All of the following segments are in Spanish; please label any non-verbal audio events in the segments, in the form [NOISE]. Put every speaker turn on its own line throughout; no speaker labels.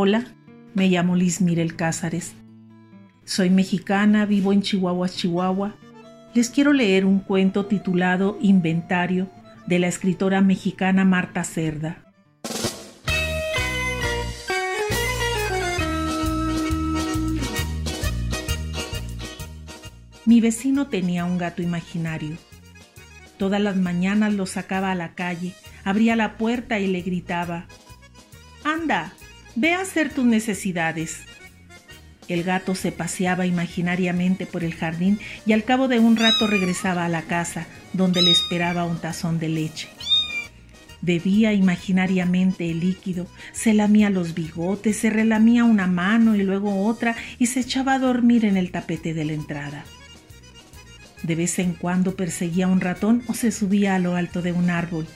Hola, me llamo Liz Mirel Cázares. Soy mexicana, vivo en Chihuahua, Chihuahua. Les quiero leer un cuento titulado Inventario de la escritora mexicana Marta Cerda. Mi vecino tenía un gato imaginario. Todas las mañanas lo sacaba a la calle, abría la puerta y le gritaba, Anda, Ve a hacer tus necesidades. El gato se paseaba imaginariamente por el jardín y al cabo de un rato regresaba a la casa, donde le esperaba un tazón de leche. Bebía imaginariamente el líquido, se lamía los bigotes, se relamía una mano y luego otra y se echaba a dormir en el tapete de la entrada. De vez en cuando perseguía un ratón o se subía a lo alto de un árbol.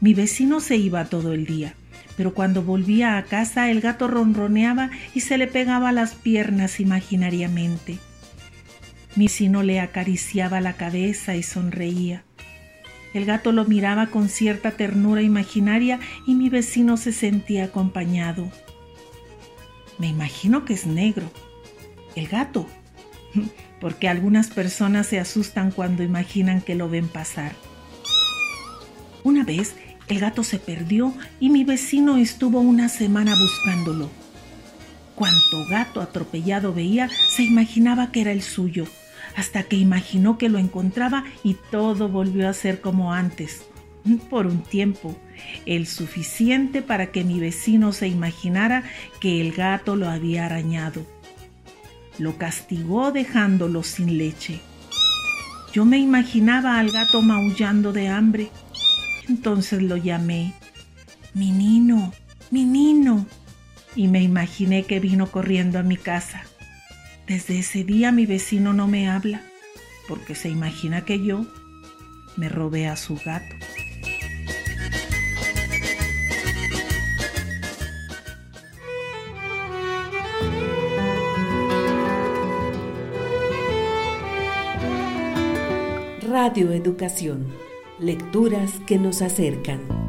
Mi vecino se iba todo el día pero cuando volvía a casa el gato ronroneaba y se le pegaba las piernas imaginariamente. Mi vecino le acariciaba la cabeza y sonreía. El gato lo miraba con cierta ternura imaginaria y mi vecino se sentía acompañado. Me imagino que es negro. El gato. [LAUGHS] Porque algunas personas se asustan cuando imaginan que lo ven pasar. Una vez el gato se perdió y mi vecino estuvo una semana buscándolo. Cuanto gato atropellado veía, se imaginaba que era el suyo, hasta que imaginó que lo encontraba y todo volvió a ser como antes, por un tiempo, el suficiente para que mi vecino se imaginara que el gato lo había arañado. Lo castigó dejándolo sin leche. Yo me imaginaba al gato maullando de hambre entonces lo llamé, mi nino, mi nino, y me imaginé que vino corriendo a mi casa. Desde ese día mi vecino no me habla, porque se imagina que yo me robé a su gato.
Radio Educación Lecturas que nos acercan.